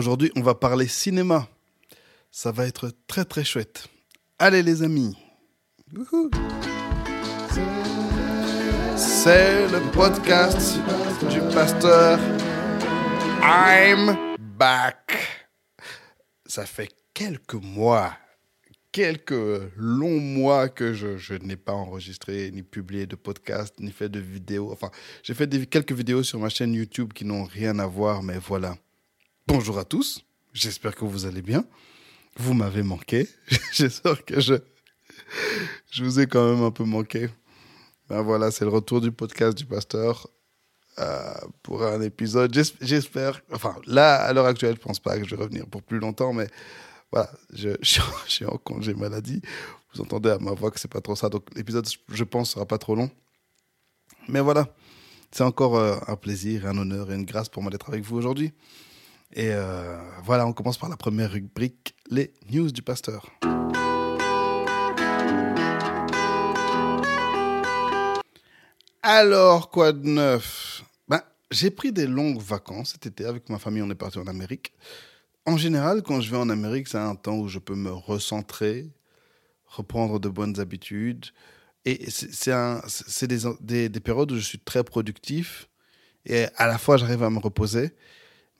Aujourd'hui, on va parler cinéma. Ça va être très très chouette. Allez les amis. C'est le podcast du pasteur I'm back. Ça fait quelques mois, quelques longs mois que je, n'ai pas enregistré, ni publié de podcast, ni fait de vidéos. Enfin, j'ai fait quelques vidéos sur ma chaîne YouTube qui n'ont rien à voir, mais voilà. Bonjour à tous, j'espère que vous allez bien. Vous m'avez manqué, j'espère que je, je vous ai quand même un peu manqué. Ben voilà, c'est le retour du podcast du pasteur euh, pour un épisode. J'espère, enfin là, à l'heure actuelle, je pense pas que je vais revenir pour plus longtemps, mais voilà, je, je, suis en congé maladie. Vous entendez à ma voix que c'est pas trop ça, donc l'épisode, je pense, sera pas trop long. Mais voilà, c'est encore euh, un plaisir, un honneur et une grâce pour moi d'être avec vous aujourd'hui. Et euh, voilà, on commence par la première rubrique, les news du pasteur. Alors, quoi de neuf? Ben, J'ai pris des longues vacances cet été avec ma famille, on est parti en Amérique. En général, quand je vais en Amérique, c'est un temps où je peux me recentrer, reprendre de bonnes habitudes. Et c'est des périodes où je suis très productif et à la fois j'arrive à me reposer.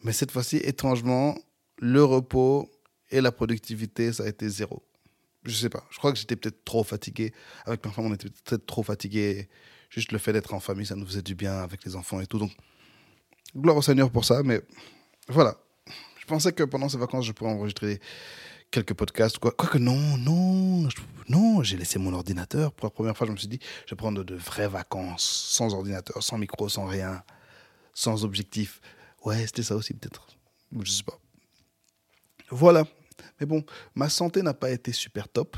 Mais cette fois-ci, étrangement, le repos et la productivité, ça a été zéro. Je sais pas. Je crois que j'étais peut-être trop fatigué. Avec ma femme, on était peut-être trop fatigué. Juste le fait d'être en famille, ça nous faisait du bien avec les enfants et tout. Donc, gloire au Seigneur pour ça. Mais voilà. Je pensais que pendant ces vacances, je pourrais enregistrer quelques podcasts. Quoi. Quoique non, non, non, j'ai laissé mon ordinateur. Pour la première fois, je me suis dit, je vais prendre de vraies vacances, sans ordinateur, sans micro, sans rien, sans objectif. Ouais, c'était ça aussi peut-être. Je sais pas. Voilà. Mais bon, ma santé n'a pas été super top.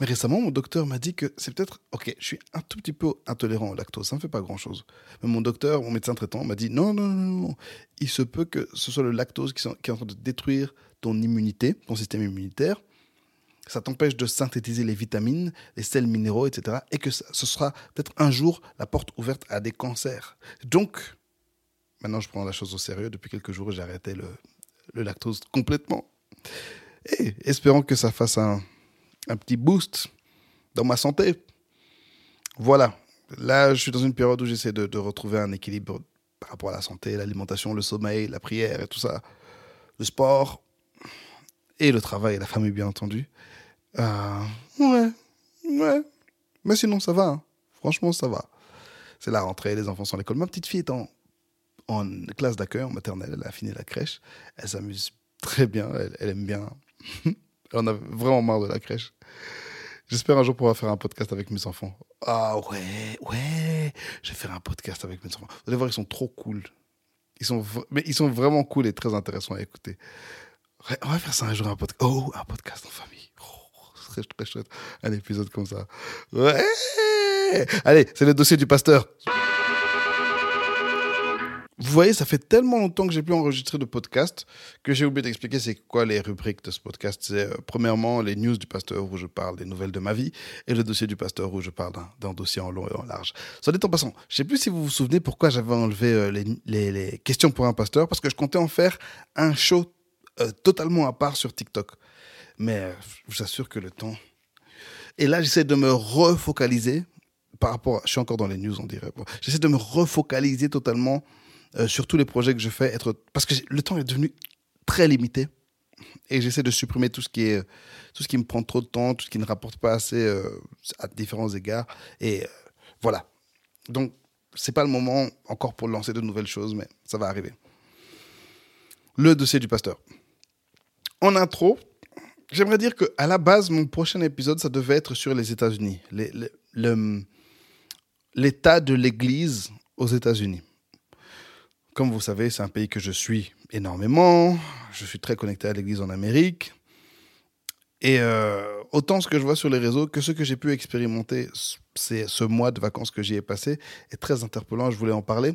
Mais récemment, mon docteur m'a dit que c'est peut-être... Ok, je suis un tout petit peu intolérant au lactose, ça ne fait pas grand-chose. Mais mon docteur, mon médecin traitant, m'a dit non, non, non, non, il se peut que ce soit le lactose qui, est en train de détruire ton immunité, ton système immunitaire. Ça t'empêche de synthétiser les vitamines, les sels minéraux, etc. Et que ce sera peut-être un jour la porte ouverte à des cancers. Donc, maintenant, je prends la chose au sérieux. Depuis quelques jours, j'ai arrêté le, lactose complètement. Et espérons que ça fasse un, petit boost dans ma santé. Voilà. Là, je suis dans une période où j'essaie de, de, retrouver un équilibre par rapport à la santé, l'alimentation, le sommeil, la prière et tout ça. Le sport et le travail et la famille, bien entendu. Euh, ouais, ouais. Mais sinon, ça va. Hein. Franchement, ça va. C'est la rentrée, les enfants sont à l'école. Ma petite fille est en, en classe d'accueil, en maternelle. Elle a fini la crèche. Elle s'amuse très bien. Elle, aime bien. On a vraiment marre de la crèche. J'espère un jour pouvoir faire un podcast avec mes enfants. Ah ouais, ouais, je vais faire un podcast avec mes enfants. Vous allez voir, ils sont trop cool. Ils sont, mais ils sont vraiment cool et très intéressants à écouter. On va faire ça un jour, un podcast. Oh, un podcast en famille. Oh, très chouette. Un épisode comme ça. Ouais. Allez, c'est le dossier du pasteur. Vous voyez, ça fait tellement longtemps que j'ai pu enregistrer de podcast que j'ai oublié d'expliquer c'est quoi les rubriques de ce podcast. C'est euh, premièrement les news du pasteur où je parle des nouvelles de ma vie et le dossier du pasteur où je parle d'un dossier en long et en large. Soit dit en passant, je sais plus si vous vous souvenez pourquoi j'avais enlevé euh, les, questions pour un pasteur parce que je comptais en faire un show euh, totalement à part sur TikTok. Mais je vous assure que le temps. Et là, j'essaie de me refocaliser par rapport. Je suis encore dans les news, on dirait. J'essaie de me refocaliser totalement euh, sur tous les projets que je fais, être parce que le temps est devenu très limité et j'essaie de supprimer tout ce qui est tout ce qui me prend trop de temps, tout ce qui ne rapporte pas assez euh, à différents égards et euh, voilà. Donc c'est pas le moment encore pour lancer de nouvelles choses, mais ça va arriver. Le dossier du pasteur. En intro, j'aimerais dire que à la base, mon prochain épisode, ça devait être sur les États-Unis, l'état de l'Église aux États-Unis. Comme vous savez, c'est un pays que je suis énormément. Je suis très connecté à l'Église en Amérique. Et euh, autant ce que je vois sur les réseaux que ce que j'ai pu expérimenter, c'est ce mois de vacances que j'y ai passé, est très interpellant. Je voulais en parler.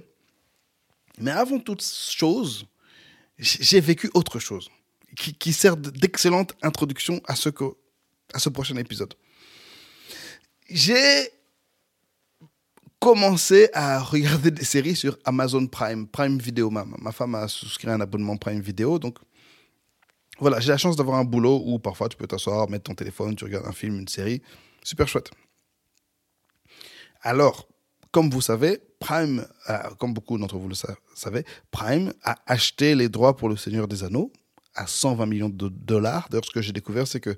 Mais avant toute chose, j'ai vécu autre chose qui, sert d'excellente introduction à ce, à ce prochain épisode. J'ai commencé à regarder des séries sur Amazon Prime, Prime Video. Ma, ma femme a souscrit un abonnement Prime Video, donc voilà, j'ai la chance d'avoir un boulot où parfois tu peux t'asseoir, mettre ton téléphone, tu regardes un film, une série. Super chouette. Alors, comme vous savez, Prime, euh, comme beaucoup d'entre vous le savez, Prime a acheté les droits pour Le Seigneur des Anneaux à 120 millions de dollars. D'ailleurs, ce que j'ai découvert, c'est que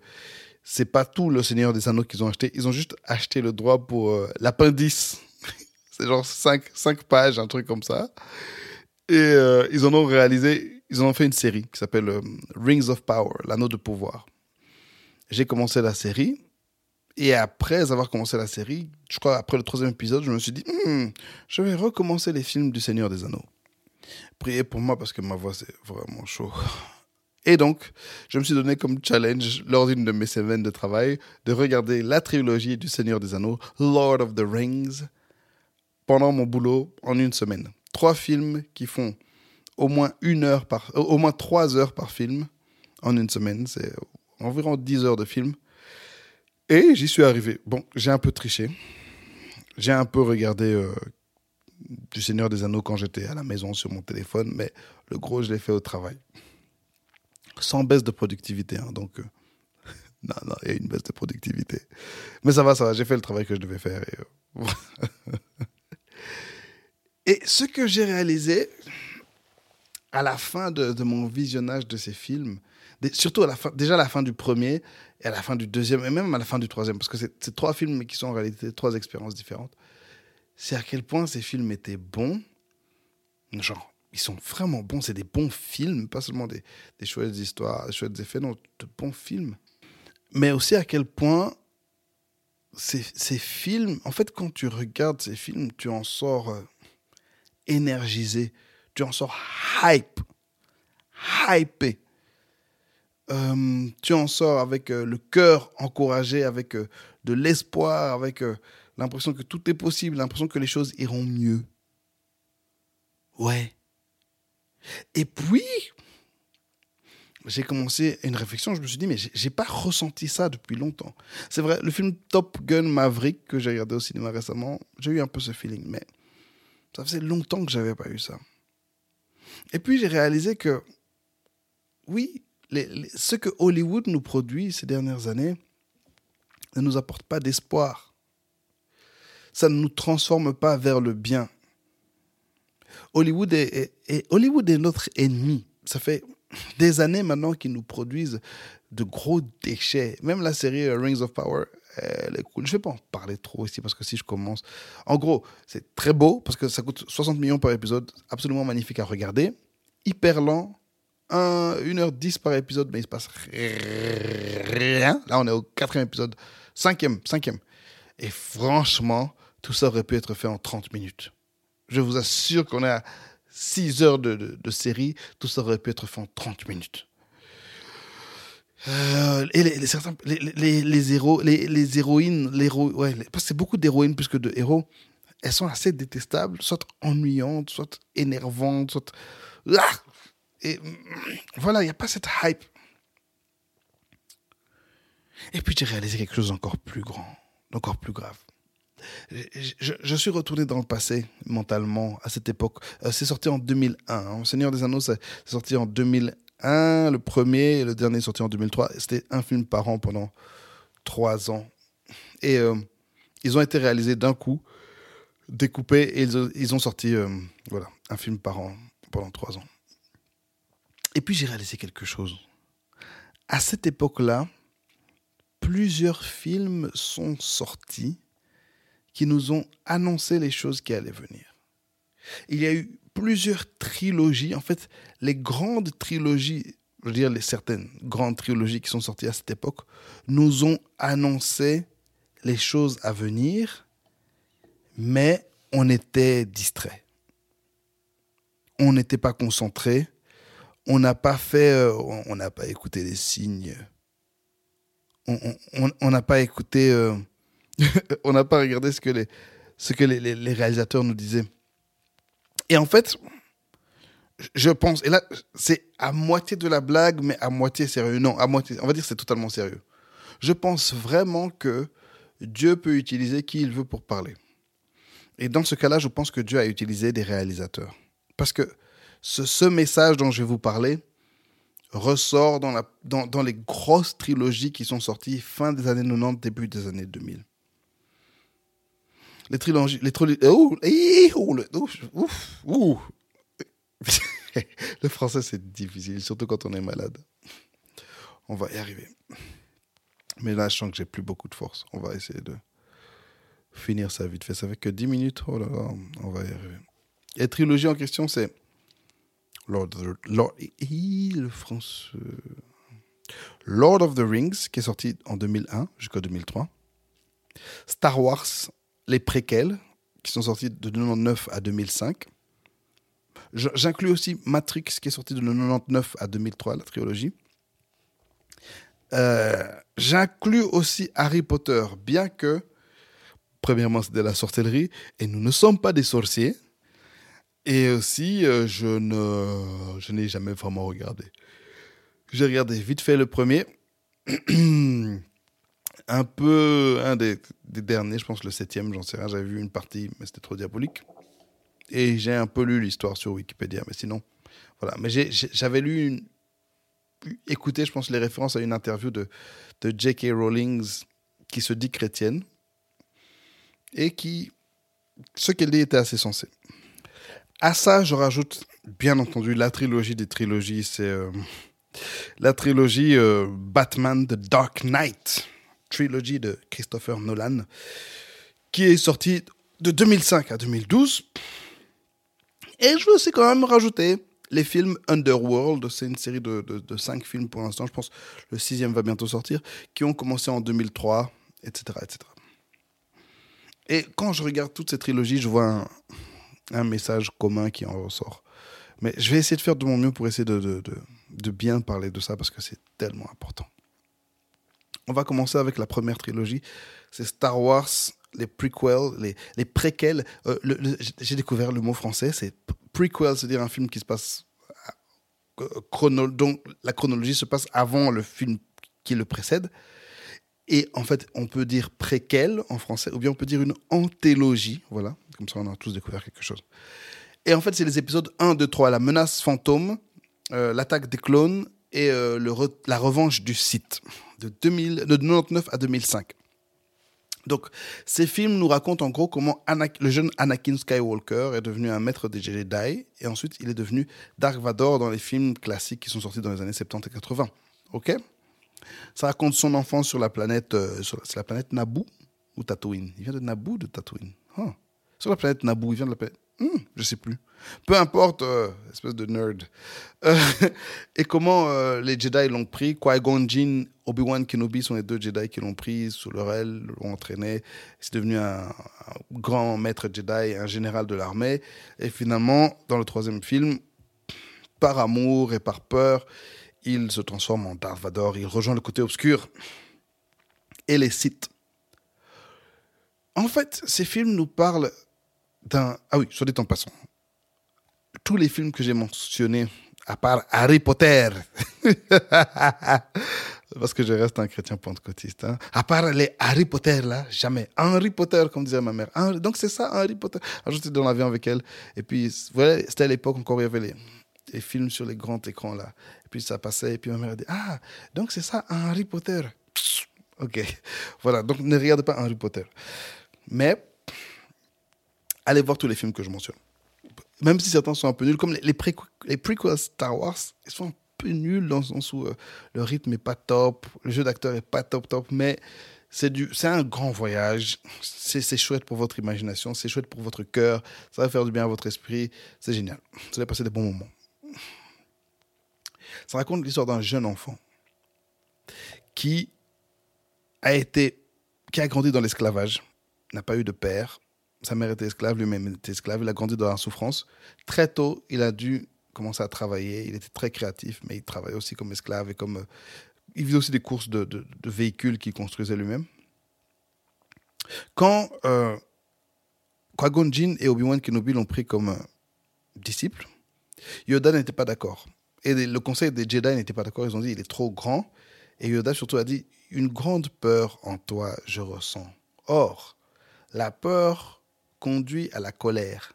c'est pas tout Le Seigneur des Anneaux qu'ils ont acheté. Ils ont juste acheté le droit pour euh, l'appendice. C'est genre 5, 5 pages, un truc comme ça. Et euh, ils en ont réalisé, ils en ont fait une série qui s'appelle Rings of Power, l'anneau de pouvoir. J'ai commencé la série et après avoir commencé la série, je crois après le troisième épisode, je me suis dit, hmm, je vais recommencer les films du Seigneur des Anneaux. Priez pour moi parce que ma voix c'est vraiment chaud. Et donc, je me suis donné comme challenge lors d'une de mes semaines de travail de regarder la trilogie du Seigneur des Anneaux, Lord of the Rings, pendant mon boulot en une semaine. Trois films qui font au moins une heure par, au moins trois heures par film en une semaine. C'est environ dix heures de film. Et j'y suis arrivé. Bon, j'ai un peu triché. J'ai un peu regardé euh, du Seigneur des Anneaux quand j'étais à la maison sur mon téléphone, mais le gros, je l'ai fait au travail. Sans baisse de productivité. Hein, donc, euh, non, non, il y a une baisse de productivité. Mais ça va, ça va. J'ai fait le travail que je devais faire. Euh, et ce que j'ai réalisé à la fin de, mon visionnage de ces films, surtout à la fin, déjà à la fin du premier et à la fin du deuxième, et même à la fin du troisième, parce que c'est trois films qui sont en réalité trois expériences différentes. C'est à quel point ces films étaient bons. Genre, ils sont vraiment bons. C'est des bons films, pas seulement des, des chouettes histoires, des chouettes effets, non, de bons films. Mais aussi à quel point ces, ces films, en fait, quand tu regardes ces films, tu en sors euh, énergisé, tu en sors hype, hypé. Euh, tu en sors avec euh, le cœur encouragé, avec euh, de l'espoir, avec l'impression que tout est possible, l'impression que les choses iront mieux. Ouais. Et puis, j'ai commencé une réflexion, je me suis dit, mais j'ai pas ressenti ça depuis longtemps. C'est vrai, le film Top Gun Maverick, que j'ai regardé au cinéma récemment, j'ai eu un peu ce feeling, mais ça faisait longtemps que j'avais pas eu ça. Et puis j'ai réalisé que, oui, ce que Hollywood nous produit ces dernières années ne nous apporte pas d'espoir. Ça ne nous transforme pas vers le bien. Hollywood est, Hollywood est notre ennemi. Ça fait des années maintenant qu'ils nous produisent de gros déchets. Même la série euh, Rings of Power, elle est cool. Je ne vais pas en parler trop ici parce que si je commence. En gros, c'est très beau parce que ça coûte 60 millions par épisode, absolument magnifique à regarder, hyper lent, 1h10 par épisode, mais il se passe rien. Là, on est au quatrième épisode, cinquième, cinquième. Et franchement, tout ça aurait pu être fait en 30 minutes. Je vous assure qu'on est à 6 heures de, série, tout ça aurait pu être fait en 30 minutes. Euh, et les, certains, les, les, les, héros, les, les héroïnes, les ouais, parce que c'est beaucoup d'héroïnes plus que de héros, elles sont assez détestables, soit ennuyantes, soit énervantes, soit. Ah et voilà, il n'y a pas cette hype. Et puis j'ai réalisé quelque chose d'encore plus grand, d'encore plus grave. Je, suis retourné dans le passé mentalement à cette époque. Euh, c'est sorti en 2001. Hein. Seigneur des Anneaux, c'est sorti en 2001. Le premier et le dernier sorti en 2003. C'était un film par an pendant trois ans. Et euh, ils ont été réalisés d'un coup, découpés, et ils, ont sorti euh, voilà, un film par an pendant trois ans. Et puis j'ai réalisé quelque chose. À cette époque-là, plusieurs films sont sortis qui nous ont annoncé les choses qui allaient venir. Il y a eu plusieurs trilogies, en fait, les grandes trilogies, je veux dire les certaines grandes trilogies qui sont sorties à cette époque, nous ont annoncé les choses à venir, mais on était distrait. On n'était pas concentré, on n'a pas fait, euh, on n'a pas écouté les signes. On n'a pas écouté, euh, on n'a pas regardé ce que, les, ce que les, réalisateurs nous disaient. Et en fait, je pense, et là, c'est à moitié de la blague, mais à moitié sérieux. Non, à moitié, on va dire c'est totalement sérieux. Je pense vraiment que Dieu peut utiliser qui il veut pour parler. Et dans ce cas-là, je pense que Dieu a utilisé des réalisateurs. Parce que ce, message dont je vais vous parler ressort dans les grosses trilogies qui sont sorties fin des années 90, début des années 2000. Les trilogies. Les trilogies oh, oh, le, ouf, ouf, le français, c'est difficile, surtout quand on est malade. On va y arriver. Mais là, je sens que j'ai plus beaucoup de force. On va essayer de finir ça vite fait. Ça fait que 10 minutes. Oh là là, on va y arriver. Et la trilogie en question, c'est Lord, Lord, le Lord of the Rings, qui est sorti en 2001 jusqu'en 2003. Star Wars, les préquels, qui sont sortis de 99 à 2005. J'inclus aussi Matrix, qui est sorti de 99 à 2003, la trilogie. Euh, j'inclus aussi Harry Potter, bien que, premièrement, c'est de la sorcellerie, et nous ne sommes pas des sorciers. Et aussi, euh, je ne, je n'ai jamais vraiment regardé. J'ai regardé vite fait le premier. un peu, un des, derniers, je pense le septième, j'en sais rien. J'avais vu une partie, mais c'était trop diabolique. Et j'ai un peu lu l'histoire sur Wikipédia, mais sinon, voilà. Mais j'avais lu, une, écouté, je pense, les références à une interview de, J.K. Rowling qui se dit chrétienne et qui, ce qu'elle dit était assez sensé. À ça, je rajoute, bien entendu, la trilogie des trilogies. C'est euh, la trilogie euh, Batman The Dark Knight, trilogie de Christopher Nolan, qui est sortie de 2005 à 2012. Et je veux aussi quand même rajouter les films Underworld, c'est une série de, de, cinq films pour l'instant, je pense le sixième va bientôt sortir, qui ont commencé en 2003, etc. etc. Et quand je regarde toutes ces trilogies, je vois un, un message commun qui en ressort. Mais je vais essayer de faire de mon mieux pour essayer de, de, de, bien parler de ça parce que c'est tellement important. On va commencer avec la première trilogie. C'est Star Wars, les prequels, les, préquels. Euh, j'ai découvert le mot français, c'est prequel, c'est-à-dire un film qui se passe. Euh, chrono, la chronologie se passe avant le film qui le précède. Et en fait, on peut dire préquel en français, ou bien on peut dire une antélogie. Voilà, comme ça on a tous découvert quelque chose. Et en fait, c'est les épisodes 1, 2, 3, la menace fantôme, euh, l'attaque des clones et la revanche du site, de, 2000, de 99 à 2005. Donc, ces films nous racontent en gros comment le jeune Anakin Skywalker est devenu un maître des Jedi, et ensuite il est devenu Dark Vador dans les films classiques qui sont sortis dans les années 70 et 80. Ok? Ça raconte son enfance sur la planète, euh, planète Naboo ou Tatooine? Il vient de Naboo de Tatooine? Ah. Sur la planète Naboo, il vient de la planète. Je hmm, je sais plus. Peu importe, euh, espèce de nerd. Euh, et comment les Jedi l'ont pris. Qui-Gon Jinn, Obi-Wan Kenobi sont les deux Jedi qui l'ont pris sous leur aile, l'ont entraîné. C'est devenu un, grand maître Jedi, un général de l'armée. Et finalement, dans le troisième film, par amour et par peur, il se transforme en Darth Vader, il rejoint le côté obscur et les Sith. En fait, ces films nous parlent Ah oui, soit dit en passant. Tous les films que j'ai mentionnés, à part Harry Potter, parce que je reste un chrétien pentecôtiste, hein. à part les Harry Potter, là, jamais. Harry Potter, comme disait ma mère. Donc c'est ça, Harry Potter. j'étais dans l'avion avec elle. Et puis, voilà, c'était à l'époque encore, il y avait les, les films sur les grands écrans, là. Puis ça passait, et puis ma mère a dit Ah, donc c'est ça, Harry Potter. Ok, voilà, donc ne regardez pas Harry Potter. Mais allez voir tous les films que je mentionne. Même si certains sont un peu nuls, comme les, les, prequels Star Wars, ils sont un peu nuls dans le sens où euh, le rythme n'est pas top, le jeu d'acteur n'est pas top top, mais c'est un grand voyage. C'est chouette pour votre imagination, c'est chouette pour votre cœur, ça va faire du bien à votre esprit, c'est génial. Vous allez passer des bons moments. Ça raconte l'histoire d'un jeune enfant qui a été, qui a grandi dans l'esclavage, n'a pas eu de père. Sa mère était esclave, lui-même était esclave. Il a grandi dans la souffrance. Très tôt, il a dû commencer à travailler. Il était très créatif, mais il travaillait aussi comme esclave et comme. Euh, il faisait aussi des courses de, véhicules qu'il construisait lui-même. Quand euh, Qui-Gon et Obi-Wan Kenobi l'ont pris comme euh, disciple, Yoda n'était pas d'accord. Et le conseil des Jedi n'était pas d'accord. Ils ont dit il est trop grand. Et Yoda surtout a dit une grande peur en toi, je ressens. Or, la peur conduit à la colère.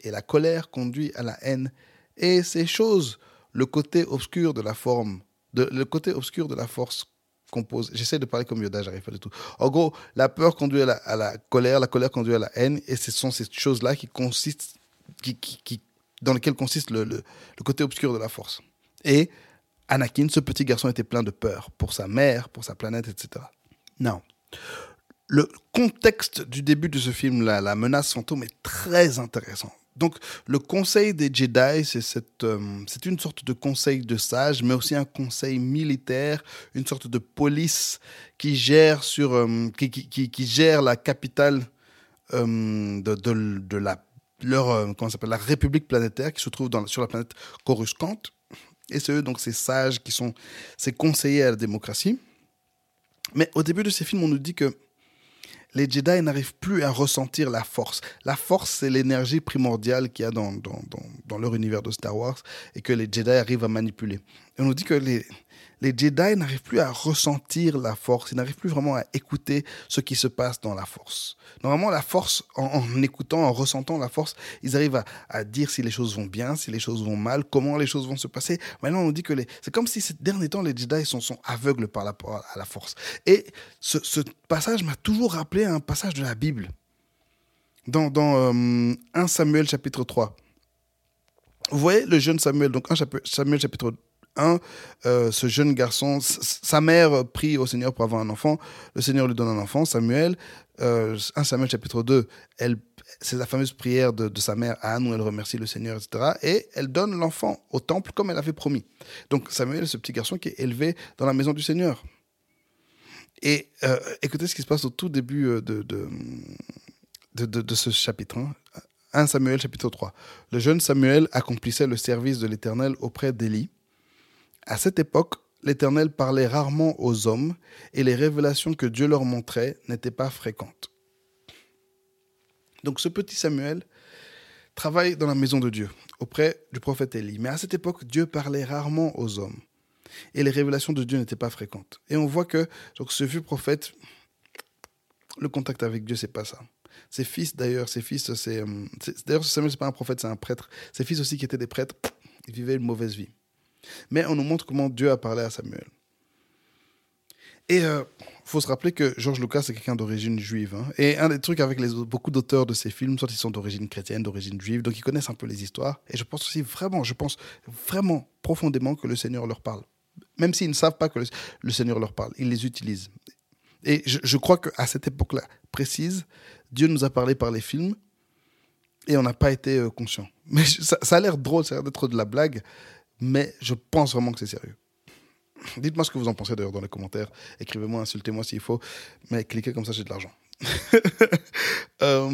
Et la colère conduit à la haine. Et ces choses le côté obscur de la forme, le côté obscur de la force compose. J'essaie de parler comme Yoda, j'arrive pas du tout. En gros, la peur conduit à la, colère, la colère conduit à la haine, et ce sont ces choses-là qui consistent, dans lesquelles consiste le, le, le, côté obscur de la force. Et Anakin, ce petit garçon, était plein de peur pour sa mère, pour sa planète, etc. Non. Le contexte du début de ce film, là, la menace fantôme, est très intéressant. Donc, le conseil des Jedi, c'est euh, une sorte de conseil de sages, mais aussi un conseil militaire, une sorte de police qui gère, sur, euh, qui, gère la capitale euh, de, la, leur, comment la République planétaire qui se trouve sur la planète Coruscant. Et c'est eux, donc, ces sages qui sont ces conseillers à la démocratie. Mais au début de ces films, on nous dit que les Jedi n'arrivent plus à ressentir la force. La force, c'est l'énergie primordiale qu'il y a dans, dans, dans, leur univers de Star Wars et que les Jedi arrivent à manipuler. On nous dit que les, les Jedi n'arrivent plus à ressentir la force, ils n'arrivent plus vraiment à écouter ce qui se passe dans la force. Normalement, la force, en, écoutant, en ressentant la force, ils arrivent à, dire si les choses vont bien, si les choses vont mal, comment les choses vont se passer. Maintenant, on dit que c'est comme si ces derniers temps, les Jedi sont, aveugles par rapport à la force. Et ce, passage m'a toujours rappelé un passage de la Bible. Dans, dans 1 euh, Samuel chapitre 3. Vous voyez le jeune Samuel, donc 1 Samuel chapitre 1, euh, ce jeune garçon, sa mère prie au Seigneur pour avoir un enfant, le Seigneur lui donne un enfant, Samuel. 1 euh, Samuel chapitre 2, c'est la fameuse prière de, sa mère Anne où elle remercie le Seigneur, etc. Et elle donne l'enfant au temple comme elle avait promis. Donc Samuel, ce petit garçon qui est élevé dans la maison du Seigneur. Et euh, écoutez ce qui se passe au tout début de, de, de ce chapitre. 1 Samuel chapitre 3. Le jeune Samuel accomplissait le service de l'Éternel auprès d'Élie à cette époque, l'Éternel parlait rarement aux hommes et les révélations que Dieu leur montrait n'étaient pas fréquentes. Donc ce petit Samuel travaille dans la maison de Dieu, auprès du prophète Élie. Mais à cette époque, Dieu parlait rarement aux hommes et les révélations de Dieu n'étaient pas fréquentes. Et on voit que ce vieux prophète, le contact avec Dieu, c'est pas ça. Ses fils, d'ailleurs, ses fils, c'est. Euh, d'ailleurs, Samuel, c'est pas un prophète, c'est un prêtre. Ses fils aussi, qui étaient des prêtres, ils vivaient une mauvaise vie. Mais on nous montre comment Dieu a parlé à Samuel. Et il euh, faut se rappeler que George Lucas est quelqu'un d'origine juive. Hein. Et un des trucs avec beaucoup d'auteurs de ces films, soit ils sont d'origine chrétienne, d'origine juive, donc ils connaissent un peu les histoires. Et je pense aussi vraiment, je pense vraiment profondément que le Seigneur leur parle. Même s'ils ne savent pas que le, Seigneur leur parle, ils les utilisent. Et je, je crois qu'à cette époque-là précise, Dieu nous a parlé par les films et on n'a pas été euh, conscient. Mais ça a l'air drôle, ça a l'air d'être de la blague, mais je pense vraiment que c'est sérieux. Dites-moi ce que vous en pensez d'ailleurs dans les commentaires. Écrivez-moi, insultez-moi s'il faut, mais cliquez comme ça, j'ai de l'argent. Euh,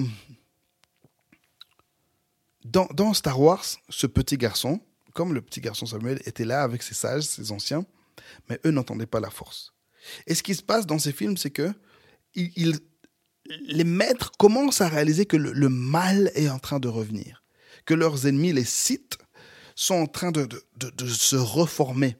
dans, Star Wars, ce petit garçon, comme le petit garçon Samuel, était là avec ses sages, ses anciens, mais eux n'entendaient pas la force. Et ce qui se passe dans ces films, c'est que les maîtres commencent à réaliser que le, le, mal est en train de revenir, que leurs ennemis, les Sith, sont en train de, de, de, se reformer.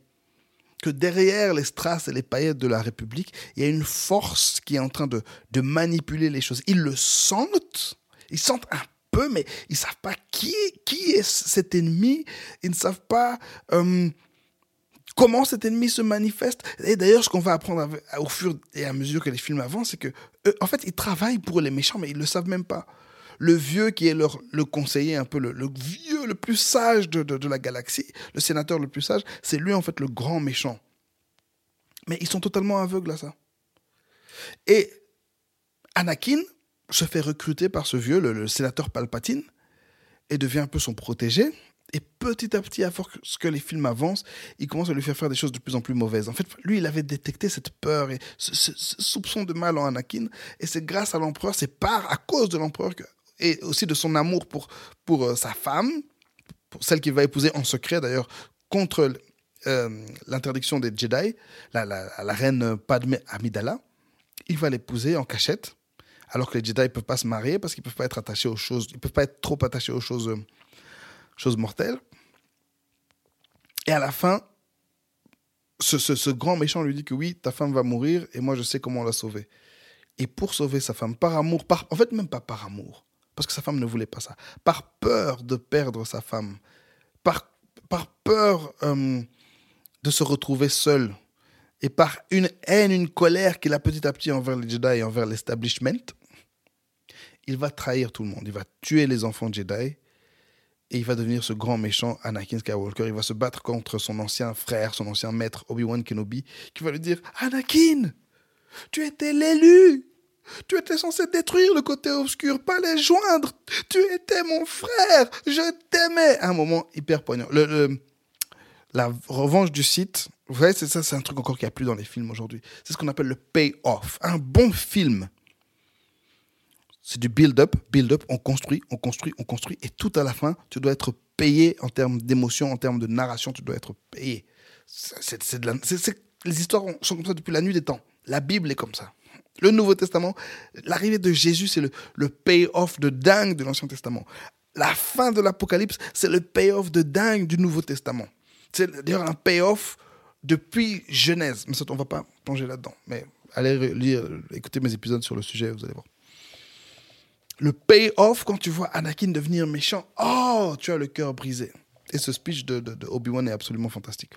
Que derrière les strass et les paillettes de la République, il y a une force qui est en train de, de manipuler les choses. Ils le sentent, ils sentent un peu, mais ils ne savent pas qui, qui est cet ennemi, ils ne savent pas euh, comment cet ennemi se manifeste. Et d'ailleurs, ce qu'on va apprendre au fur et à mesure que les films avancent, c'est que, en fait, ils travaillent pour les méchants, mais ils ne le savent même pas le vieux qui est leur, le conseiller, un peu le, vieux le plus sage de, la galaxie, le sénateur le plus sage, c'est lui en fait le grand méchant. Mais ils sont totalement aveugles à ça. Et Anakin se fait recruter par ce vieux, le, sénateur Palpatine, et devient un peu son protégé. Et petit à petit, à force que les films avancent, il commence à lui faire faire des choses de plus en plus mauvaises. En fait, lui, il avait détecté cette peur et ce, ce soupçon de mal en Anakin. Et c'est grâce à l'empereur, c'est par, à cause de l'empereur que et aussi de son amour pour, pour euh, sa femme, pour celle qu'il va épouser en secret d'ailleurs, contre euh, l'interdiction des Jedi, la, la, reine Padmé Amidala. Il va l'épouser en cachette, alors que les Jedi ne peuvent pas se marier parce qu'ils ne peuvent pas être attachés aux choses, ils peuvent pas être trop attachés aux choses, euh, choses mortelles. Et à la fin, ce, ce, ce, grand méchant lui dit que oui, ta femme va mourir et moi je sais comment la sauver. Et pour sauver sa femme, par amour, par, en fait même pas par amour, parce que sa femme ne voulait pas ça, par peur de perdre sa femme, par, par peur euh, de se retrouver seul et par une haine, une colère qu'il a petit à petit envers les Jedi et envers l'establishment, il va trahir tout le monde. Il va tuer les enfants Jedi et il va devenir ce grand méchant Anakin Skywalker. Il va se battre contre son ancien frère, son ancien maître Obi-Wan Kenobi, qui va lui dire Anakin, tu étais l'élu. Tu étais censé détruire le côté obscur, pas les joindre. Tu étais mon frère. Je t'aimais. Un moment hyper poignant. Le, la revanche du site, vous voyez, c'est ça, c'est un truc encore qui n'y a plus dans les films aujourd'hui. C'est ce qu'on appelle le pay-off. Un bon film c'est du build-up, build-up, on construit, on construit, on construit, et tout à la fin, tu dois être payé en termes d'émotion, en termes de narration, tu dois être payé. C'est, de la, les histoires sont comme ça depuis la nuit des temps. La Bible est comme ça. Le Nouveau Testament, l'arrivée de Jésus, c'est le, pay-off de dingue de l'Ancien Testament. La fin de l'Apocalypse, c'est le pay-off de dingue du Nouveau Testament. C'est d'ailleurs un pay-off depuis Genèse. Mais ça, on ne va pas plonger là-dedans. Mais allez lire, écouter mes épisodes sur le sujet, vous allez voir le payoff quand tu vois Anakin devenir méchant. Oh, tu as le cœur brisé. Et ce speech de, Obi-Wan est absolument fantastique.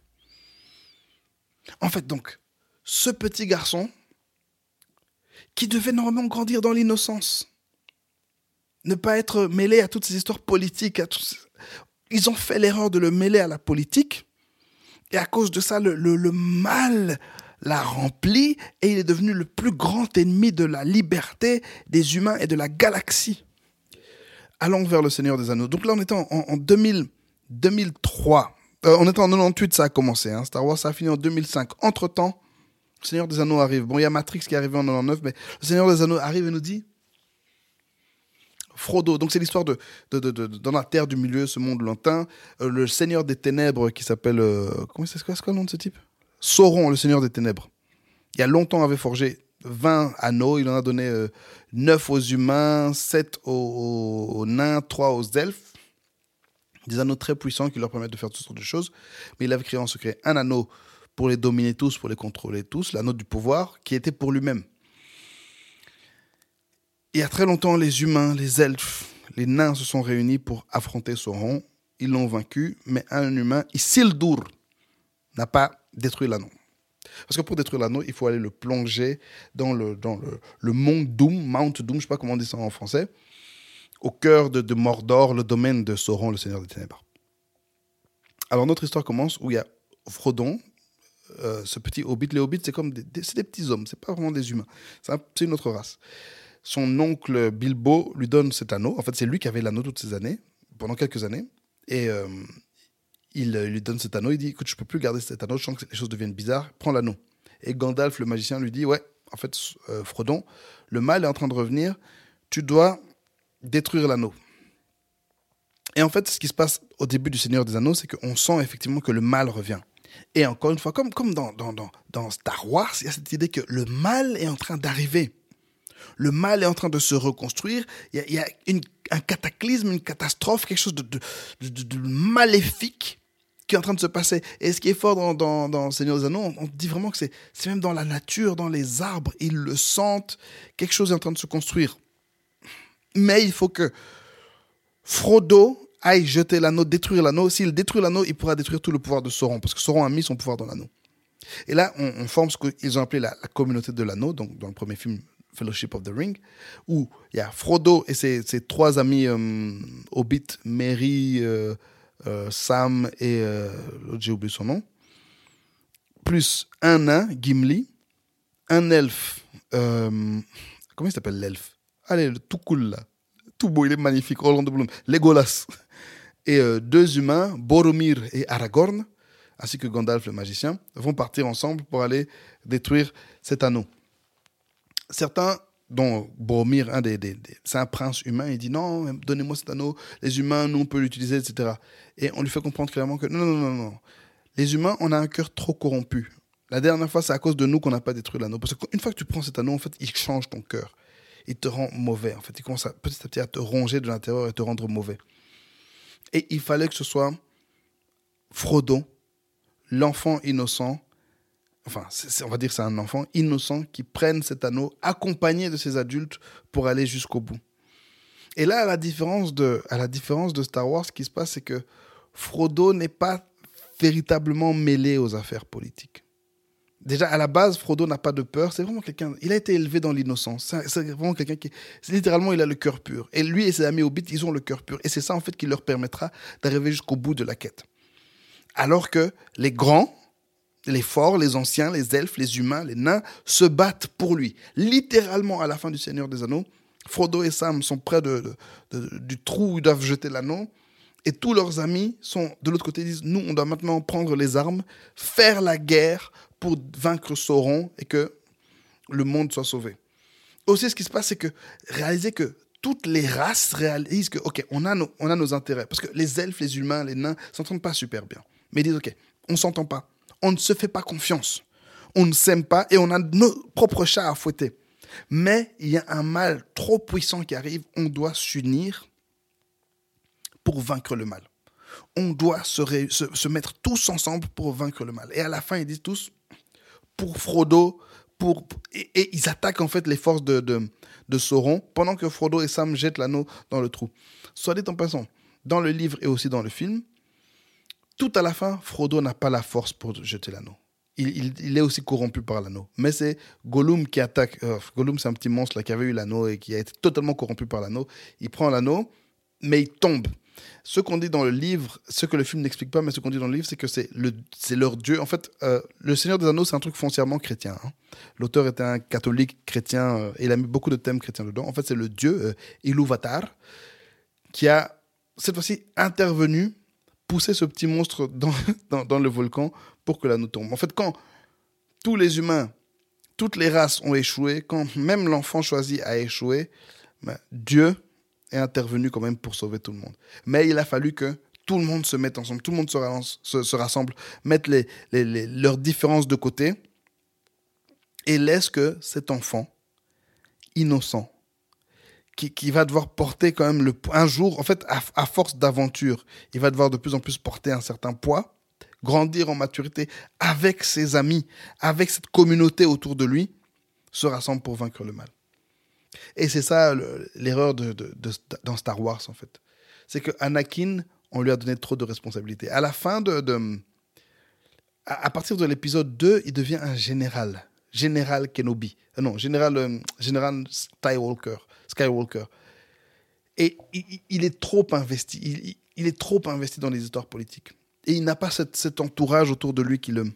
En fait, donc, ce petit garçon qui devait normalement grandir dans l'innocence, ne pas être mêlé à toutes ces histoires politiques, ils ont fait l'erreur de le mêler à la politique, et à cause de ça, le, mal l'a rempli et il est devenu le plus grand ennemi de la liberté des humains et de la galaxie. Allons vers le Seigneur des Anneaux. Donc là, on était en, en 2000, 2003. Euh, on était en 98, ça a commencé. Hein. Star Wars, ça a fini en 2005. Entre-temps, le Seigneur des Anneaux arrive. Bon, il y a Matrix qui est arrivé en 99, mais le Seigneur des Anneaux arrive et nous dit Frodo. Donc c'est l'histoire de, dans la terre du milieu, ce monde lointain, euh, le Seigneur des Ténèbres qui s'appelle euh, comment c'est quoi, quoi le nom de ce type? Sauron, le Seigneur des Ténèbres, il y a longtemps avait forgé 20 anneaux, il en a donné 9 euh, aux humains, 7 aux, nains, 3 aux elfes. Des anneaux très puissants qui leur permettent de faire toutes sortes de choses. Mais il avait créé en secret un anneau pour les dominer tous, pour les contrôler tous, l'anneau du pouvoir, qui était pour lui-même. Il y a très longtemps, les humains, les elfes, les nains se sont réunis pour affronter Sauron. Ils l'ont vaincu, mais un humain, Isildur, n'a pas détruit l'anneau. Parce que pour détruire l'anneau, il faut aller le plonger dans le, dans le mont Doom, Mount Doom, je ne sais pas comment on dit ça en français, au cœur de, de Mordor, le domaine de Sauron, le Seigneur des Ténèbres. Alors notre histoire commence où il y a Frodon, euh, ce petit hobbit. Les hobbits, c'est comme des, des, petits hommes, c'est pas vraiment des humains. C'est une autre race. Son oncle Bilbo lui donne cet anneau. En fait, c'est lui qui avait l'anneau toutes ces années, pendant quelques années. Et euh, il, lui donne cet anneau, il dit écoute, je peux plus garder cet anneau, je sens que les choses deviennent bizarres, prends l'anneau. Et Gandalf, le magicien, lui dit ouais, en fait, euh, Frodon, le mal est en train de revenir, tu dois détruire l'anneau. Et en fait, ce qui se passe au début du Seigneur des Anneaux, c'est qu'on sent effectivement que le mal revient. Et encore une fois, comme, comme dans, dans, dans Star Wars, il y a cette idée que le mal est en train d'arriver. Le mal est en train de se reconstruire. Il y a, un cataclysme, une catastrophe, quelque chose de, maléfique qui est en train de se passer. Et ce qui est fort dans, dans, Seigneur des Anneaux, on, dit vraiment que c'est même dans la nature, dans les arbres, ils le sentent, quelque chose est en train de se construire. Mais il faut que Frodo aille jeter l'anneau, détruire l'anneau. S'il détruit l'anneau, il pourra détruire tout le pouvoir de Sauron, parce que Sauron a mis son pouvoir dans l'anneau. Et là, on, forme ce qu'ils ont appelé la, communauté de l'anneau, donc dans le premier film Fellowship of the Ring, où il y a Frodo et ses, trois amis euh, Hobbit, Merry, euh, euh, Sam et euh, j'ai oublié son nom, plus un nain, Gimli, un elfe, euh, comment il s'appelle l'elfe? Allez, le tout cool là, tout beau, il est magnifique, Orlando Bloom, Legolas, et deux humains, Boromir et Aragorn, ainsi que Gandalf le magicien, vont partir ensemble pour aller détruire cet anneau. Certains dont Boromir, un des, c'est un prince humain, il dit non, donnez-moi cet anneau, les humains, nous, on peut l'utiliser, etc. Et on lui fait comprendre clairement que non, non, non, non. Les humains, on a un cœur trop corrompu. La dernière fois, c'est à cause de nous qu'on n'a pas détruit l'anneau. Parce qu'une fois que tu prends cet anneau, en fait, il change ton cœur. Il te rend mauvais, en fait. Il commence petit à petit à te ronger de l'intérieur et te rendre mauvais. Et il fallait que ce soit Frodo, l'enfant innocent, enfin, on va dire c'est un enfant innocent qui prenne cet anneau accompagné de ses adultes pour aller jusqu'au bout. Et là, à la différence de, à la différence de Star Wars, ce qui se passe, c'est que Frodo n'est pas véritablement mêlé aux affaires politiques. Déjà, à la base, Frodo n'a pas de peur. C'est vraiment quelqu'un. Il a été élevé dans l'innocence. C'est vraiment quelqu'un qui. Littéralement, il a le cœur pur. Et lui et ses amis hobbits, ils ont le cœur pur. Et c'est ça, en fait, qui leur permettra d'arriver jusqu'au bout de la quête. Alors que les grands, les forts, les anciens, les elfes, les humains, les nains se battent pour lui. Littéralement, à la fin du Seigneur des Anneaux, Frodo et Sam sont près du trou où ils doivent jeter l'anneau. Et tous leurs amis sont de l'autre côté, ils disent, nous, on doit maintenant prendre les armes, faire la guerre pour vaincre Sauron et que le monde soit sauvé. Aussi, ce qui se passe, c'est que réaliser que toutes les races réalisent que, OK, on a nos, on a nos intérêts. Parce que les elfes, les humains, les nains s'entendent pas super bien. Mais ils disent, OK, on s'entend pas. On ne se fait pas confiance. On ne s'aime pas et on a nos propres chats à fouetter. Mais il y a un mal trop puissant qui arrive. On doit s'unir pour vaincre le mal. On doit se, se, mettre tous ensemble pour vaincre le mal. Et à la fin, ils disent tous, pour Frodo, pour, et, ils attaquent en fait les forces de, de, Sauron pendant que Frodo et Sam jettent l'anneau dans le trou. Soit dit en passant, dans le livre et aussi dans le film, tout à la fin, Frodo n'a pas la force pour jeter l'anneau. Il, est aussi corrompu par l'anneau. Mais c'est Gollum qui attaque. Euh, Gollum, c'est un petit monstre là, qui avait eu l'anneau et qui a été totalement corrompu par l'anneau. Il prend l'anneau, mais il tombe. Ce qu'on dit dans le livre, ce que le film n'explique pas, mais ce qu'on dit dans le livre, c'est que c'est le, c'est leur Dieu. En fait, euh, le Seigneur des Anneaux, c'est un truc foncièrement chrétien. Hein. L'auteur était un catholique chrétien euh, et il a mis beaucoup de thèmes chrétiens dedans. En fait, c'est le Dieu euh, Iluvatar qui a cette fois-ci intervenu, poussé ce petit monstre dans le volcan pour que l'anneau tombe. En fait, quand tous les humains, toutes les races ont échoué, quand même l'enfant choisi a échoué, ben, Dieu est intervenu quand même pour sauver tout le monde. Mais il a fallu que tout le monde se mette ensemble, tout le monde se, se, rassemble, mette leurs différences de côté et laisse que cet enfant innocent, qui, va devoir porter quand même le, un jour, en fait, à, force d'aventure, il va devoir de plus en plus porter un certain poids, grandir en maturité avec ses amis, avec cette communauté autour de lui, se rassemble pour vaincre le mal. Et c'est ça l'erreur dans Star Wars, en fait. C'est que Anakin, on lui a donné trop de responsabilités. À la fin de. à, partir de l'épisode 2, il devient un général. Général Kenobi. Euh, non, général, euh, général Skywalker. Skywalker. Et il, est trop investi. Il, est trop investi dans les histoires politiques. Et il n'a pas cet entourage autour de lui qui le,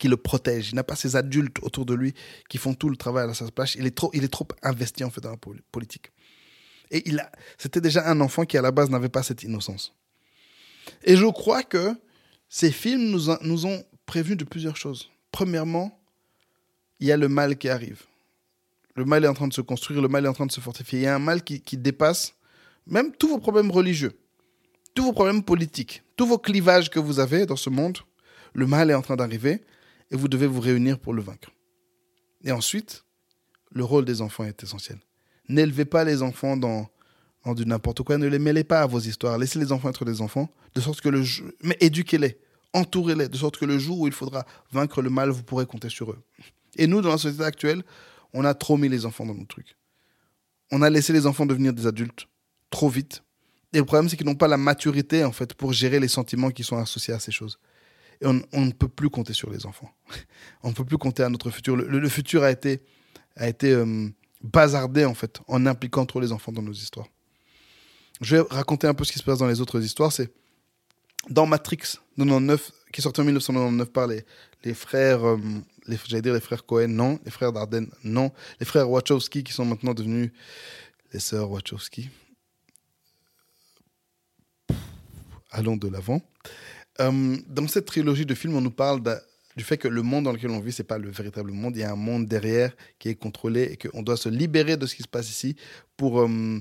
qui le protège. Il n'a pas ses adultes autour de lui qui font tout le travail à sa place. Il est trop, il est trop investi en fait dans la politique. Et il a, c'était déjà un enfant qui à la base n'avait pas cette innocence. Et je crois que ces films nous, nous ont prévenu de plusieurs choses. Premièrement, il y a le mal qui arrive. Le mal est en train de se construire, le mal est en train de se fortifier. Il y a un mal qui dépasse même tous vos problèmes religieux, tous vos problèmes politiques, tous vos clivages que vous avez dans ce monde. Le mal est en train d'arriver et vous devez vous réunir pour le vaincre. Et ensuite, le rôle des enfants est essentiel. N'élevez pas les enfants dans, du n'importe quoi, ne les mêlez pas à vos histoires. Laissez les enfants être des enfants, de sorte que le mais éduquez-les, entourez-les, de sorte que le jour où il faudra vaincre le mal, vous pourrez compter sur eux. Et nous, dans la société actuelle, on a trop mis les enfants dans nos trucs. On a laissé les enfants devenir des adultes trop vite. Et le problème, c'est qu'ils n'ont pas la maturité, en fait, pour gérer les sentiments qui sont associés à ces choses on, ne peut plus compter sur les enfants. on ne peut plus compter à notre futur. Le, futur a été, a été euh, bazardé, en fait, en impliquant trop les enfants dans nos histoires. Je vais raconter un peu ce qui se passe dans les autres histoires. C'est dans Matrix 99, qui est sorti en 1999 par les, les frères, euh, j'allais dire les frères Cohen, non, les frères Dardenne, non, les frères Wachowski, qui sont maintenant devenus les sœurs Wachowski. Allons de l'avant. Euh, dans cette trilogie de films, on nous parle du fait que le monde dans lequel on vit, c'est pas le véritable monde. Il y a un monde derrière qui est contrôlé et qu'on doit se libérer de ce qui se passe ici pour, euh,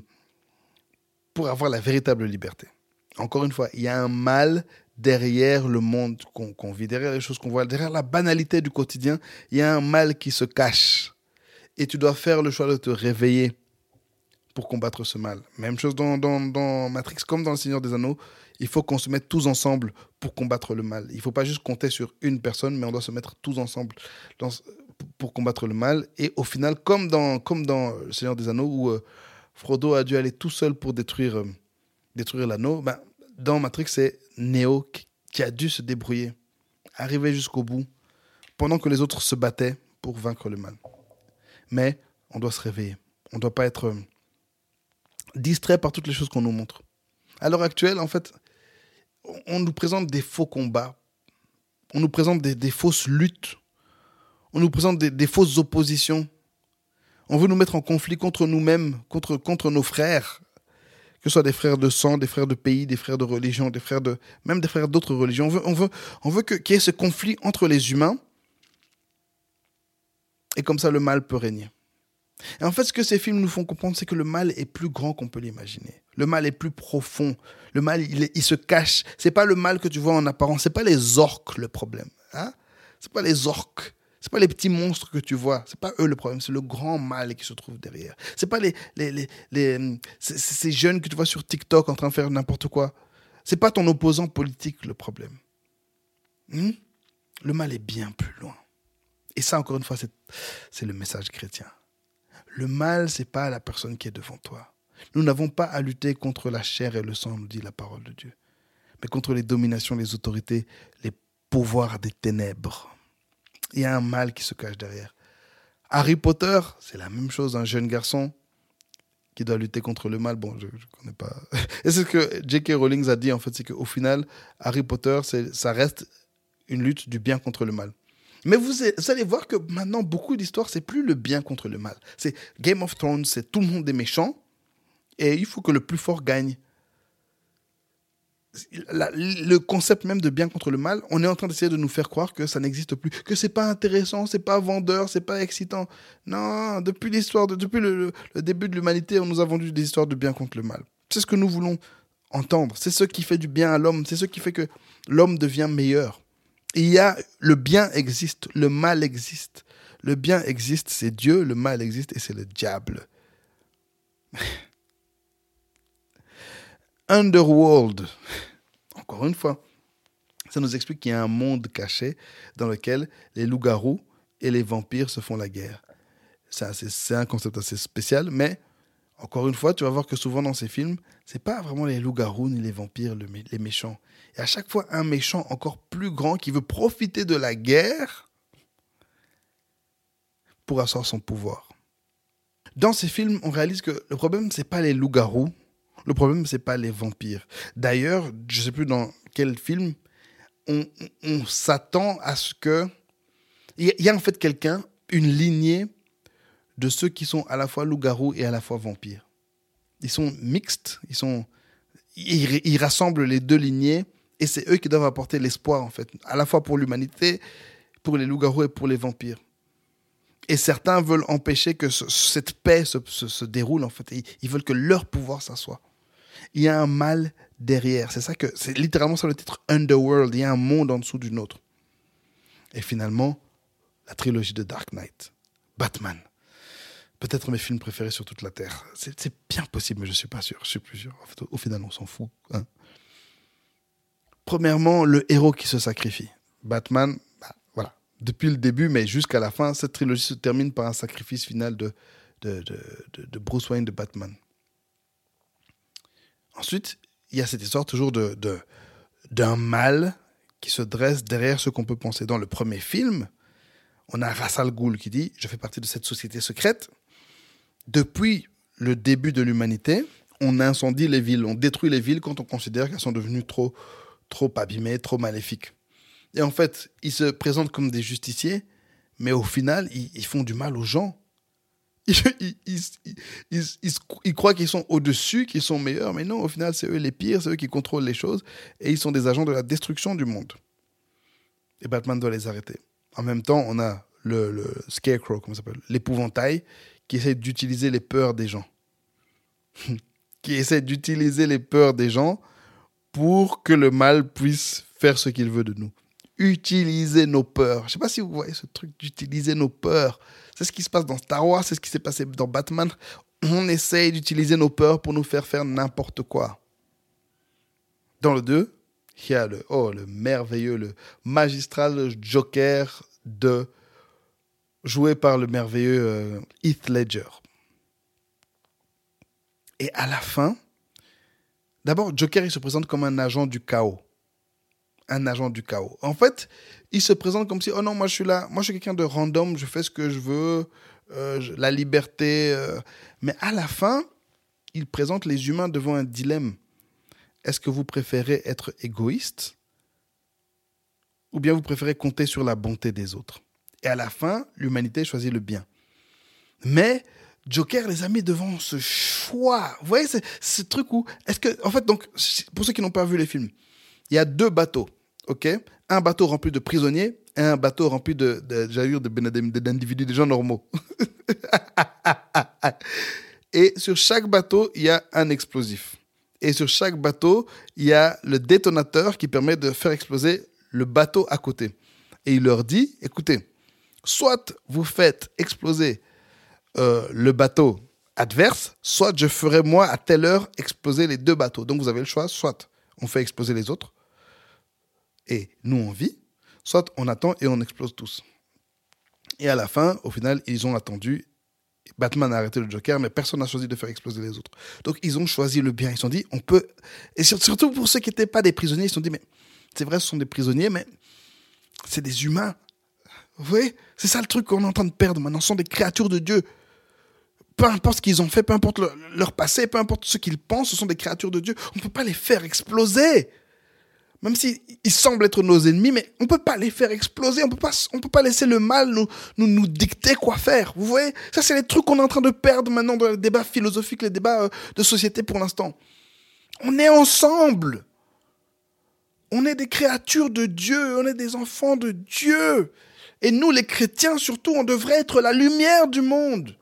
pour avoir la véritable liberté. Encore une fois, il y a un mal derrière le monde qu'on vit, derrière les choses qu'on voit, derrière la banalité du quotidien. Il y a un mal qui se cache. Et tu dois faire le choix de te réveiller pour combattre ce mal. Même chose dans, dans Matrix comme dans Le Seigneur des Anneaux il faut qu'on se mette tous ensemble pour combattre le mal. Il ne faut pas juste compter sur une personne, mais on doit se mettre tous ensemble pour combattre le mal. Et au final, comme dans, comme dans Le Seigneur des Anneaux, où euh, Frodo a dû aller tout seul pour détruire, euh, détruire l'anneau, ben, dans Matrix, c'est Neo qui a dû se débrouiller, arriver jusqu'au bout, pendant que les autres se battaient pour vaincre le mal. Mais on doit se réveiller. On ne doit pas être euh, distrait par toutes les choses qu'on nous montre. À l'heure actuelle, en fait, on nous présente des faux combats, on nous présente des, fausses luttes, on nous présente des, fausses oppositions. On veut nous mettre en conflit contre nous-mêmes, contre, contre nos frères, que ce soit des frères de sang, des frères de pays, des frères de religion, des frères de, même des frères d'autres religions. On veut, veut qu'il y ait ce conflit entre les humains, et comme ça le mal peut régner. Et en fait, ce que ces films nous font comprendre, c'est que le mal est plus grand qu'on peut l'imaginer. Le mal est plus profond. Le mal, il, se cache. C'est pas le mal que tu vois en apparence. C'est pas les orques le problème. Hein? C'est pas les orques. C'est pas les petits monstres que tu vois. C'est pas eux le problème. C'est le grand mal qui se trouve derrière. C'est pas les, les, les, les ces jeunes que tu vois sur TikTok en train de faire n'importe quoi. C'est pas ton opposant politique le problème. Hmm? Le mal est bien plus loin. Et ça, encore une fois, c'est le message chrétien. Le mal, c'est pas la personne qui est devant toi. Nous n'avons pas à lutter contre la chair et le sang, nous dit la parole de Dieu, mais contre les dominations, les autorités, les pouvoirs des ténèbres. Il y a un mal qui se cache derrière. Harry Potter, c'est la même chose, un jeune garçon qui doit lutter contre le mal. Bon, je ne connais pas. Et c'est ce que J.K. Rowling a dit, en fait, c'est qu'au final, Harry Potter, ça reste une lutte du bien contre le mal. Mais vous, allez voir que maintenant, beaucoup d'histoires, c'est plus le bien contre le mal. C'est Game of Thrones, c'est tout le monde est méchant et il faut que le plus fort gagne. le concept même de bien contre le mal, on est en train d'essayer de nous faire croire que ça n'existe plus, que c'est pas intéressant, c'est pas vendeur, c'est pas excitant. Non, depuis l'histoire, depuis le, le, début de l'humanité, on nous a vendu des histoires de bien contre le mal. C'est ce que nous voulons entendre. C'est ce qui fait du bien à l'homme. C'est ce qui fait que l'homme devient meilleur. Il y a, le bien existe, le mal existe. Le bien existe, c'est Dieu, le mal existe et c'est le diable. Underworld, encore une fois, ça nous explique qu'il y a un monde caché dans lequel les loups-garous et les vampires se font la guerre. C'est un concept assez spécial, mais encore une fois, tu vas voir que souvent dans ces films, c'est pas vraiment les loups-garous ni les vampires les méchants. Et à chaque fois, un méchant encore plus grand qui veut profiter de la guerre pour asseoir son pouvoir. Dans ces films, on réalise que le problème, c'est pas les loups-garous, le problème, c'est pas les vampires. D'ailleurs, je sais plus dans quel film, on, s'attend à ce que. Il y a en fait quelqu'un, une lignée de ceux qui sont à la fois loups-garous et à la fois vampires. Ils sont mixtes, ils, sont, ils, rassemblent les deux lignées et c'est eux qui doivent apporter l'espoir, en fait, à la fois pour l'humanité, pour les loups-garous et pour les vampires. Et certains veulent empêcher que cette paix se, déroule, en fait. Ils, veulent que leur pouvoir s'assoie. Il y a un mal derrière. C'est ça que, c'est littéralement ça le titre Underworld. Il y a un monde en dessous d'une autre. Et finalement, la trilogie de Dark Knight. Batman peut-être mes films préférés sur toute la Terre. C'est bien possible, mais je ne suis pas sûr. Je suis plus sûr. au final, on s'en fout. Hein. Premièrement, le héros qui se sacrifie. Batman, bah, voilà. Depuis le début, mais jusqu'à la fin, cette trilogie se termine par un sacrifice final de, de, Bruce Wayne, de Batman. Ensuite, il y a cette histoire toujours d'un mal qui se dresse derrière ce qu'on peut penser. Dans le premier film, on a Rassal Ghul qui dit Je fais partie de cette société secrète depuis le début de l'humanité, on incendie les villes, on détruit les villes quand on considère qu'elles sont devenues trop, trop abîmées, trop maléfiques. Et en fait, ils se présentent comme des justiciers, mais au final, ils, font du mal aux gens. Ils, croient qu'ils sont au-dessus, qu'ils sont meilleurs, mais non, au final, c'est eux les pires, c'est eux qui contrôlent les choses, et ils sont des agents de la destruction du monde. Et Batman doit les arrêter. En même temps, on a le, le Scarecrow, comment s'appelle L'épouvantail, qui essaie d'utiliser les peurs des gens. qui essaie d'utiliser les peurs des gens pour que le mal puisse faire ce qu'il veut de nous. Utiliser nos peurs. Je ne sais pas si vous voyez ce truc d'utiliser nos peurs. C'est ce qui se passe dans Star Wars, c'est ce qui s'est passé dans Batman. On essaye d'utiliser nos peurs pour nous faire faire n'importe quoi. Dans le 2, il y a le, oh, le merveilleux, le magistral Joker de joué par le merveilleux euh, Heath Ledger. Et à la fin, D'abord, Joker, il se présente comme un agent du chaos. Un agent du chaos. En fait, il se présente comme si, oh non, moi je suis là, moi je suis quelqu'un de random, je fais ce que je veux, euh, la liberté. Euh. Mais à la fin, il présente les humains devant un dilemme. Est-ce que vous préférez être égoïste ou bien vous préférez compter sur la bonté des autres? Et à la fin, l'humanité choisit le bien. Mais Joker les a mis devant ce choix. Vous voyez, ce truc où. Est-ce que. En fait, donc, pour ceux qui n'ont pas vu les films, il y a deux bateaux, OK? Un bateau rempli de prisonniers et un bateau rempli de, de, de, d'individus, de gens normaux. et sur chaque bateau, il y a un explosif. Et sur chaque bateau, il y a le détonateur qui permet de faire exploser le bateau à côté. Et il leur dit, écoutez, soit vous faites exploser euh, le bateau adverse, soit je ferai moi à telle heure exploser les deux bateaux. Donc vous avez le choix, soit on fait exploser les autres et nous on vit, soit on attend et on explose tous. Et à la fin, au final, ils ont attendu. Batman a arrêté le Joker, mais personne n'a choisi de faire exploser les autres. Donc ils ont choisi le bien. Ils se sont dit, on peut. Et surtout pour ceux qui n'étaient pas des prisonniers, ils se sont dit, mais c'est vrai, ce sont des prisonniers, mais c'est des humains. Vous voyez C'est ça le truc qu'on est en train de perdre maintenant. Ce sont des créatures de Dieu peu importe ce qu'ils ont fait, peu importe leur passé, peu importe ce qu'ils pensent, ce sont des créatures de Dieu. On ne peut pas les faire exploser. Même s'ils semblent être nos ennemis, mais on ne peut pas les faire exploser. On ne peut pas laisser le mal nous, nous, nous dicter quoi faire. Vous voyez Ça, c'est les trucs qu'on est en train de perdre maintenant dans les débats philosophiques, les débats euh, de société pour l'instant. On est ensemble. On est des créatures de Dieu. On est des enfants de Dieu. Et nous, les chrétiens, surtout, on devrait être la lumière du monde.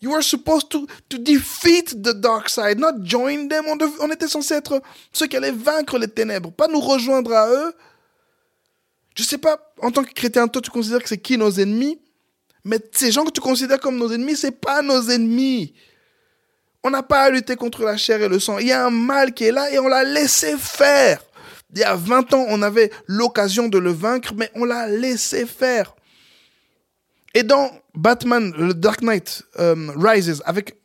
You are supposed to, to defeat the dark side, not join them. On, était censé être ceux qui allaient vaincre les ténèbres, pas nous rejoindre à eux. Je sais pas, en tant que chrétien, toi, tu considères que c'est qui nos ennemis, mais ces gens que tu considères comme nos ennemis, c'est pas nos ennemis. On n'a pas à lutter contre la chair et le sang. Il y a un mal qui est là et on l'a laissé faire. Il y a 20 ans, on avait l'occasion de le vaincre, mais on l'a laissé faire. Et dans Batman, le Dark Knight euh, Rises, avec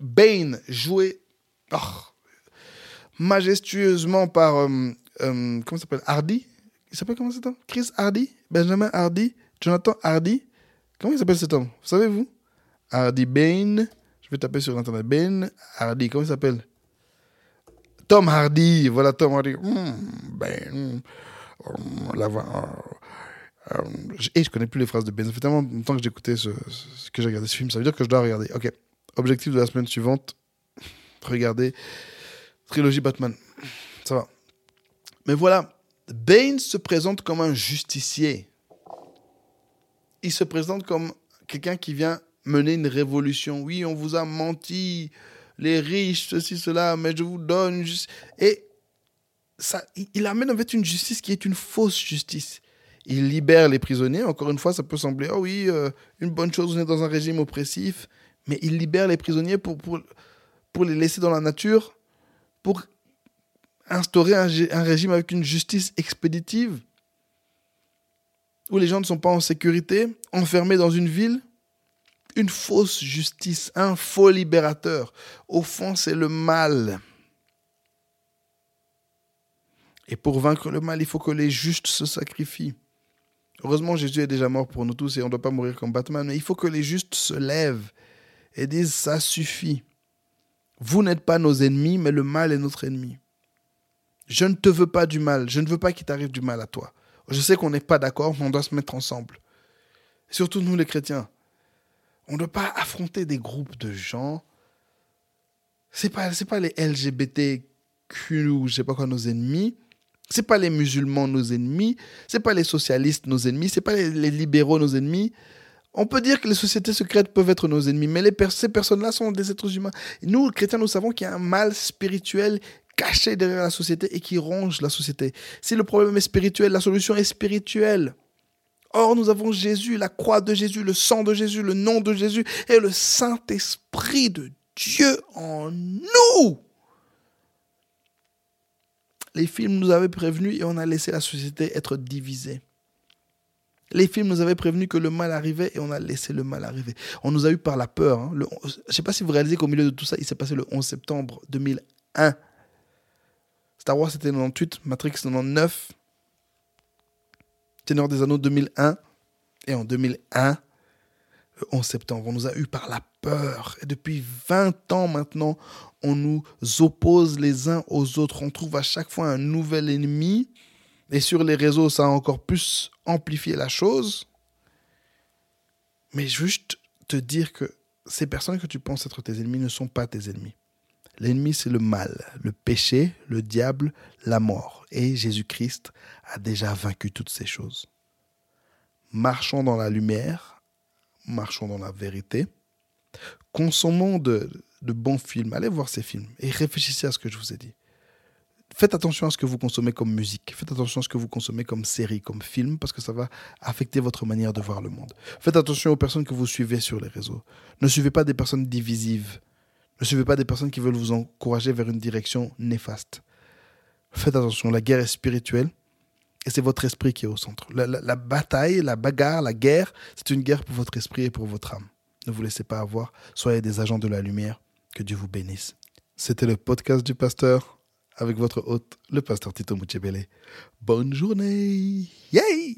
Bane joué oh, majestueusement par. Euh, euh, comment s'appelle Hardy? Il s'appelle comment cet homme? Chris Hardy? Benjamin Hardy? Jonathan Hardy? Comment il s'appelle cet homme? Savez-vous? Hardy Bane. Je vais taper sur internet. Bane Hardy. Comment il s'appelle? Tom Hardy. Voilà Tom Hardy. Hmm, Bane. Hmm, la voix. Euh, et je connais plus les phrases de Ben. Ça fait tellement longtemps que j'écoutais ce, ce, que j'ai regardé ce film. Ça veut dire que je dois regarder. Ok. Objectif de la semaine suivante regarder trilogie Batman. Ça va. Mais voilà. Bane se présente comme un justicier. Il se présente comme quelqu'un qui vient mener une révolution. Oui, on vous a menti, les riches, ceci, cela, mais je vous donne. Et ça, il amène en fait une justice qui est une fausse justice il libère les prisonniers. Encore une fois, ça peut sembler, oh oui, euh, une bonne chose, on est dans un régime oppressif, mais il libère les prisonniers pour, pour, pour les laisser dans la nature, pour instaurer un, un, régime avec une justice expéditive, où les gens ne sont pas en sécurité, enfermés dans une ville. Une fausse justice, un faux libérateur. Au fond, c'est le mal. Et pour vaincre le mal, il faut que les justes se sacrifient. Heureusement, Jésus est déjà mort pour nous tous et on ne doit pas mourir comme Batman, mais il faut que les justes se lèvent et disent ça suffit. Vous n'êtes pas nos ennemis, mais le mal est notre ennemi. Je ne te veux pas du mal, je ne veux pas qu'il t'arrive du mal à toi. Je sais qu'on n'est pas d'accord, mais on doit se mettre ensemble. Surtout nous les chrétiens. On ne doit pas affronter des groupes de gens. Ce n'est pas, pas les LGBTQ ou je sais pas quoi nos ennemis. C'est pas les musulmans nos ennemis, c'est pas les socialistes nos ennemis, c'est pas les, libéraux nos ennemis. On peut dire que les sociétés secrètes peuvent être nos ennemis, mais ces personnes-là sont des êtres humains. nous, chrétiens, nous savons qu'il y a un mal spirituel caché derrière la société et qui ronge la société. Si le problème est spirituel, la solution est spirituelle. Or, nous avons Jésus, la croix de Jésus, le sang de Jésus, le nom de Jésus et le Saint-Esprit de Dieu en nous. Les films nous avaient prévenus et on a laissé la société être divisée. Les films nous avaient prévenus que le mal arrivait et on a laissé le mal arriver. On nous a eu par la peur. Hein. je ne sais pas si vous réalisez qu'au milieu de tout ça, il s'est passé le 11 septembre 2001. Star Wars c'était 98, Matrix 99, Ténor des Anneaux 2001. Et en 2001, le 11 septembre, on nous a eu par la peur. Et depuis 20 ans maintenant, on nous oppose les uns aux autres. On trouve à chaque fois un nouvel ennemi. Et sur les réseaux, ça a encore plus amplifié la chose. Mais juste te dire que ces personnes que tu penses être tes ennemis ne sont pas tes ennemis. L'ennemi, c'est le mal, le péché, le diable, la mort. Et Jésus-Christ a déjà vaincu toutes ces choses. Marchons dans la lumière, marchons dans la vérité, consommons de, de bons films, allez voir ces films et réfléchissez à ce que je vous ai dit. Faites attention à ce que vous consommez comme musique, faites attention à ce que vous consommez comme série, comme film, parce que ça va affecter votre manière de voir le monde. Faites attention aux personnes que vous suivez sur les réseaux. Ne suivez pas des personnes divisives. Ne suivez pas des personnes qui veulent vous encourager vers une direction néfaste. Faites attention, la guerre est spirituelle et c'est votre esprit qui est au centre. La, bataille, la bagarre, la guerre, c'est une guerre pour votre esprit et pour votre âme. Ne vous laissez pas avoir, soyez des agents de la lumière. Que Dieu vous bénisse. C'était le podcast du pasteur avec votre hôte, le pasteur Tito Muchebele. Bonne journée. Yay!